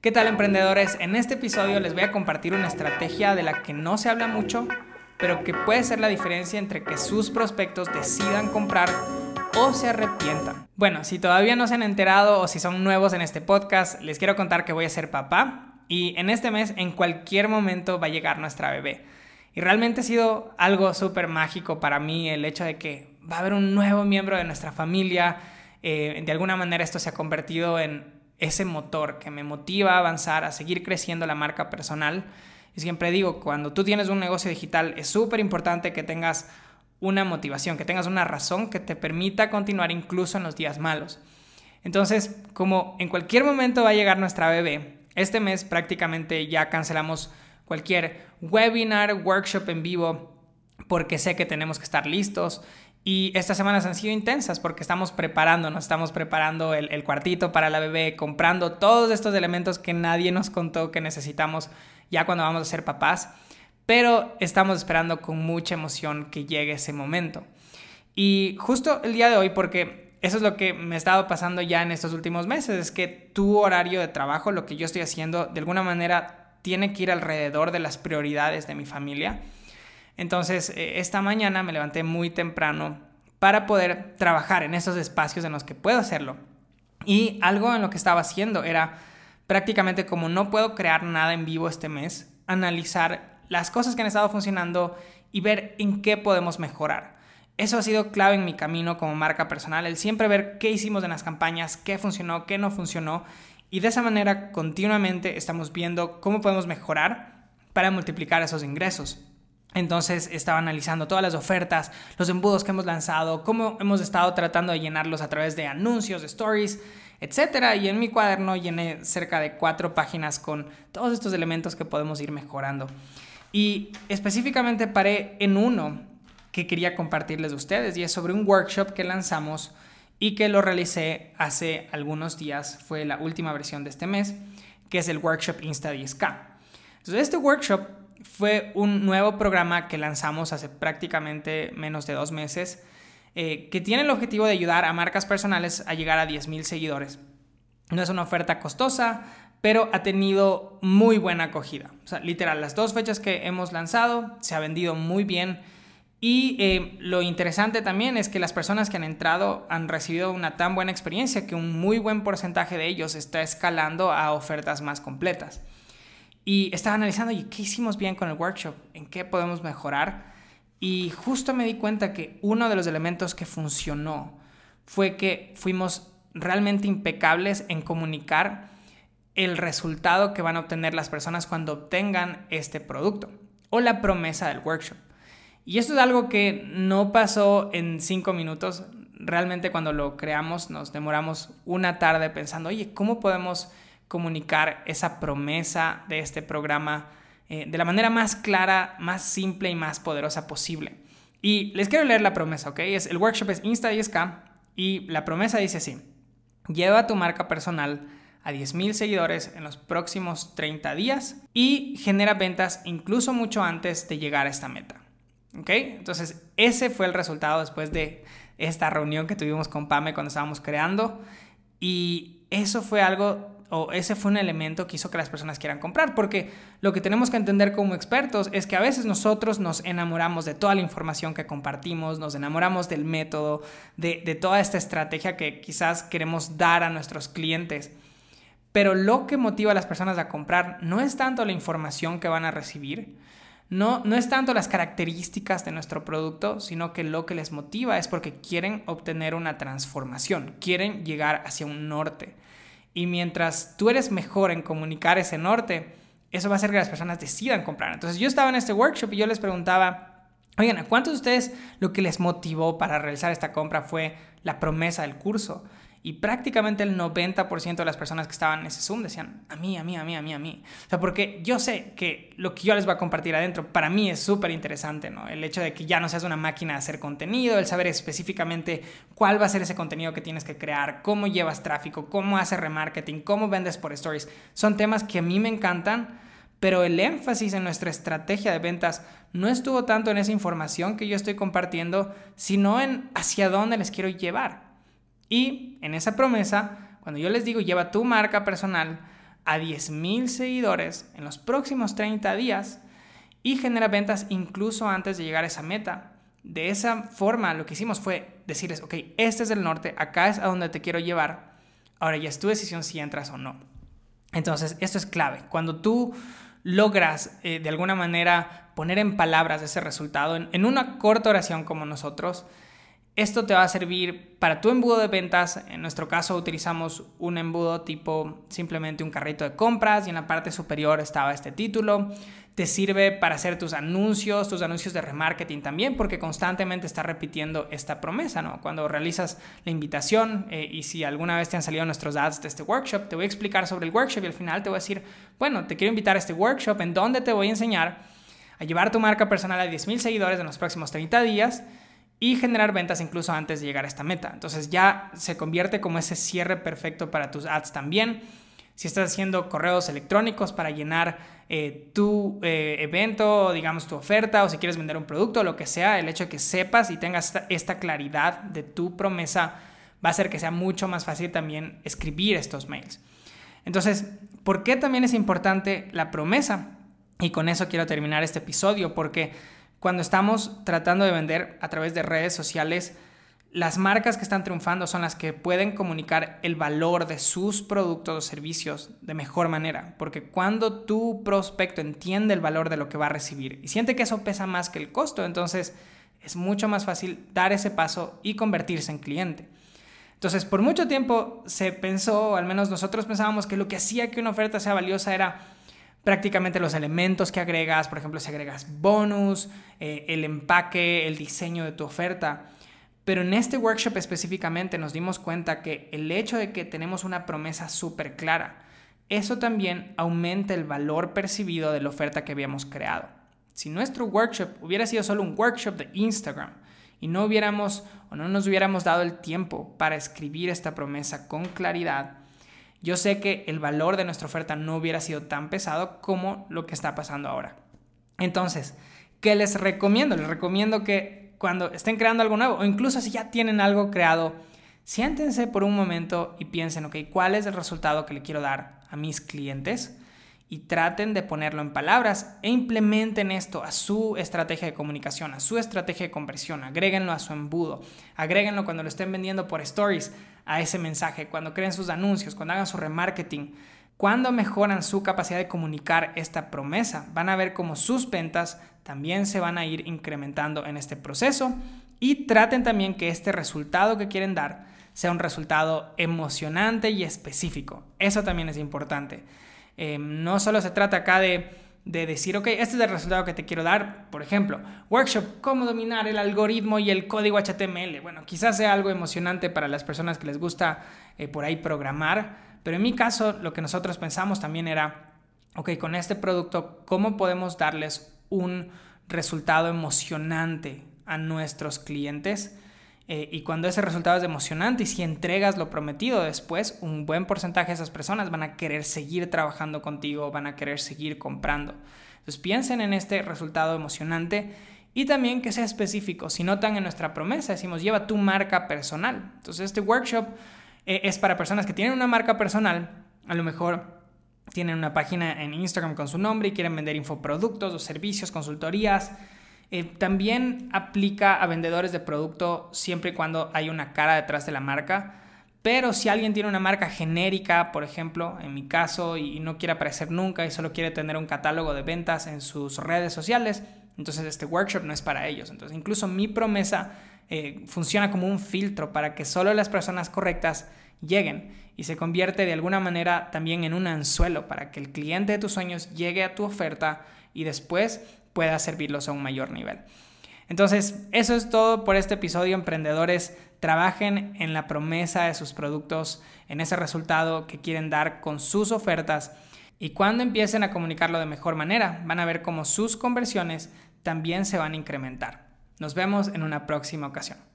¿Qué tal emprendedores? En este episodio les voy a compartir una estrategia de la que no se habla mucho, pero que puede ser la diferencia entre que sus prospectos decidan comprar o se arrepientan. Bueno, si todavía no se han enterado o si son nuevos en este podcast, les quiero contar que voy a ser papá y en este mes en cualquier momento va a llegar nuestra bebé. Y realmente ha sido algo súper mágico para mí el hecho de que va a haber un nuevo miembro de nuestra familia. Eh, de alguna manera esto se ha convertido en ese motor que me motiva a avanzar, a seguir creciendo la marca personal. Y siempre digo, cuando tú tienes un negocio digital es súper importante que tengas una motivación, que tengas una razón que te permita continuar incluso en los días malos. Entonces, como en cualquier momento va a llegar nuestra bebé, este mes prácticamente ya cancelamos cualquier webinar, workshop en vivo, porque sé que tenemos que estar listos y estas semanas han sido intensas porque estamos preparándonos, estamos preparando el, cuartito para la bebé, comprando todos estos elementos que nadie nos contó que necesitamos ya cuando vamos a ser papás, pero estamos esperando con mucha emoción que llegue ese momento. Y justo el día de hoy, porque eso es lo que me ha estado pasando ya en estos últimos meses, es que tu horario de trabajo, lo que yo estoy haciendo, de alguna manera tiene que ir alrededor de las prioridades de mi familia. Entonces, eh, esta mañana me levanté muy temprano para poder trabajar en esos espacios en los que puedo hacerlo. Y algo en lo que estaba haciendo era prácticamente como no puedo crear nada en vivo este mes, analizar las cosas que han estado funcionando y ver en qué podemos mejorar. Eso ha sido clave en mi camino como marca personal, el siempre ver qué hicimos en las campañas, qué funcionó, qué no funcionó. Y de esa manera continuamente estamos viendo cómo podemos mejorar para multiplicar esos ingresos. Entonces estaba analizando todas las ofertas, los embudos que hemos lanzado, cómo hemos estado tratando de llenarlos a través de anuncios, de stories, etc. Y en mi cuaderno llené cerca de cuatro páginas con todos estos elementos que podemos ir mejorando. Y específicamente paré en uno que quería compartirles de ustedes y es sobre un workshop que lanzamos y que lo realicé hace algunos días, fue la última versión de este mes, que es el workshop Insta 10K. Entonces este workshop fue un nuevo programa que lanzamos hace prácticamente menos de dos meses, eh, que tiene el objetivo de ayudar a marcas personales a llegar a 10.000 seguidores. No es una oferta costosa, pero ha tenido muy buena acogida. Literal, las dos fechas que hemos lanzado se ha vendido muy bien. Y eh, lo interesante también es que las personas que han entrado han recibido una tan buena experiencia que un muy buen porcentaje de ellos está escalando a ofertas más completas. Y estaba analizando, ¿y qué hicimos bien con el workshop? ¿En qué podemos mejorar? Y justo me di cuenta que uno de los elementos que funcionó fue que fuimos realmente impecables en comunicar el resultado que van a obtener las personas cuando obtengan este producto o la promesa del workshop. Y esto es algo que no pasó en cinco minutos. Realmente cuando lo creamos nos demoramos una tarde pensando, oye, ¿cómo podemos comunicar esa promesa de este programa eh, de la manera más clara, más simple y más poderosa posible. Y les quiero leer la promesa, ¿ok? Es, el workshop es Insta 10K y la promesa dice así, lleva tu marca personal a 10.000 seguidores en los próximos 30 días y genera ventas incluso mucho antes de llegar a esta meta. ¿Ok? Entonces, ese fue el resultado después de esta reunión que tuvimos con Pame cuando estábamos creando y eso fue algo o ese fue un elemento que hizo que las personas quieran comprar, porque lo que tenemos que entender como expertos es que a veces nosotros nos enamoramos de toda la información que compartimos, nos enamoramos del método, de, de toda esta estrategia que quizás queremos dar a nuestros clientes. Pero lo que motiva a las personas a comprar no es tanto la información que van a recibir, no, no es tanto las características de nuestro producto, sino que lo que les motiva es porque quieren obtener una transformación, quieren llegar hacia un norte. Y mientras tú eres mejor en comunicar ese norte, eso va a hacer que las personas decidan comprar. Entonces yo estaba en este workshop y yo les preguntaba, oigan, ¿a cuántos de ustedes lo que les motivó para realizar esta compra fue la promesa del curso? Y prácticamente el 90% de las personas que estaban en ese Zoom decían, a mí, a mí, a mí, a mí, a mí. O sea, porque yo sé que lo que yo les voy a compartir adentro, para mí es súper interesante, ¿no? El hecho de que ya no seas una máquina de hacer contenido, el saber específicamente cuál va a ser ese contenido que tienes que crear, cómo llevas tráfico, cómo haces remarketing, cómo vendes por stories. Son temas que a mí me encantan, pero el énfasis en nuestra estrategia de ventas no estuvo tanto en esa información que yo estoy compartiendo, sino en hacia dónde les quiero llevar. Y en esa promesa, cuando yo les digo lleva tu marca personal a 10.000 seguidores en los próximos 30 días y genera ventas incluso antes de llegar a esa meta. De esa forma lo que hicimos fue decirles, ok, este es el norte, acá es a donde te quiero llevar, ahora ya es tu decisión si entras o no. Entonces, esto es clave. Cuando tú logras eh, de alguna manera poner en palabras ese resultado en una corta oración como nosotros, esto te va a servir para tu embudo de ventas. En nuestro caso utilizamos un embudo tipo simplemente un carrito de compras y en la parte superior estaba este título. Te sirve para hacer tus anuncios, tus anuncios de remarketing también, porque constantemente estás repitiendo esta promesa, ¿no? Cuando realizas la invitación eh, y si alguna vez te han salido nuestros ads de este workshop, te voy a explicar sobre el workshop y al final te voy a decir, bueno, te quiero invitar a este workshop en donde te voy a enseñar a llevar tu marca personal a 10.000 seguidores en los próximos 30 días y generar ventas incluso antes de llegar a esta meta. Entonces ya se convierte como ese cierre perfecto para tus ads también. Si estás haciendo correos electrónicos para llenar eh, tu eh, evento, digamos tu oferta, o si quieres vender un producto, lo que sea, el hecho de que sepas y tengas esta, claridad de tu promesa va a hacer que sea mucho más fácil también escribir estos mails. Entonces, ¿por qué también es importante la promesa? Y con eso quiero terminar este episodio, porque cuando estamos tratando de vender a través de redes sociales, las marcas que están triunfando son las que pueden comunicar el valor de sus productos o servicios de mejor manera, porque cuando tu prospecto entiende el valor de lo que va a recibir y siente que eso pesa más que el costo, entonces es mucho más fácil dar ese paso y convertirse en cliente. Entonces, por mucho tiempo se pensó, o al menos nosotros pensábamos que lo que hacía que una oferta sea valiosa era prácticamente los elementos que agregas, por ejemplo, si agregas bonus, eh, el empaque, el diseño de tu oferta. Pero en este workshop específicamente nos dimos cuenta que el hecho de que tenemos una promesa súper clara, eso también aumenta el valor percibido de la oferta que habíamos creado. Si nuestro workshop hubiera sido solo un workshop de Instagram y no hubiéramos o no nos hubiéramos dado el tiempo para escribir esta promesa con claridad, yo sé que el valor de nuestra oferta no hubiera sido tan pesado como lo que está pasando ahora. Entonces, ¿qué les recomiendo? Les recomiendo que cuando estén creando algo nuevo o incluso si ya tienen algo creado, siéntense por un momento y piensen, ok, ¿cuál es el resultado que le quiero dar a mis clientes? Y traten de ponerlo en palabras e implementen esto a su estrategia de comunicación, a su estrategia de conversión, agréguenlo a su embudo, agréguenlo cuando lo estén vendiendo por stories a ese mensaje, cuando creen sus anuncios, cuando hagan su remarketing. Cuando mejoran su capacidad de comunicar esta promesa, van a ver cómo sus ventas también se van a ir incrementando en este proceso y traten también que este resultado que quieren dar sea un resultado emocionante y específico. Eso también es importante. Em, no solo se trata acá de, decir, ok, este es el resultado que te quiero dar. Por ejemplo, workshop, cómo dominar el algoritmo y el código HTML. Bueno, quizás sea algo emocionante para las personas que les gusta eh, por ahí programar, pero en mi caso lo que nosotros pensamos también era, ok, con este producto, ¿cómo podemos darles un resultado emocionante a nuestros clientes? Eh, y cuando ese resultado es emocionante y si entregas lo prometido después, un buen porcentaje de esas personas van a querer seguir trabajando contigo, van a querer seguir comprando. Entonces piensen en este resultado emocionante y también que sea específico. Si notan en nuestra promesa, decimos, lleva tu marca personal. Entonces este workshop eh, es para personas que tienen una marca personal, a lo mejor tienen una página en Instagram con su nombre y quieren vender infoproductos o servicios, consultorías eh, también aplica a vendedores de producto siempre y cuando hay una cara detrás de la marca. Pero si alguien tiene una marca genérica, por ejemplo, en mi caso, y no quiere aparecer nunca y solo quiere tener un catálogo de ventas en sus redes sociales, entonces este workshop no es para ellos. Entonces incluso mi promesa eh, funciona como un filtro para que solo las personas correctas lleguen y se convierte de alguna manera también en un anzuelo para que el cliente de tus sueños llegue a tu oferta y después pueda servirlos a un mayor nivel. Entonces, eso es todo por este episodio, emprendedores. Trabajen en la promesa de sus productos, en ese resultado que quieren dar con sus ofertas y cuando empiecen a comunicarlo de mejor manera, van a ver cómo sus conversiones también se van a incrementar. Nos vemos en una próxima ocasión.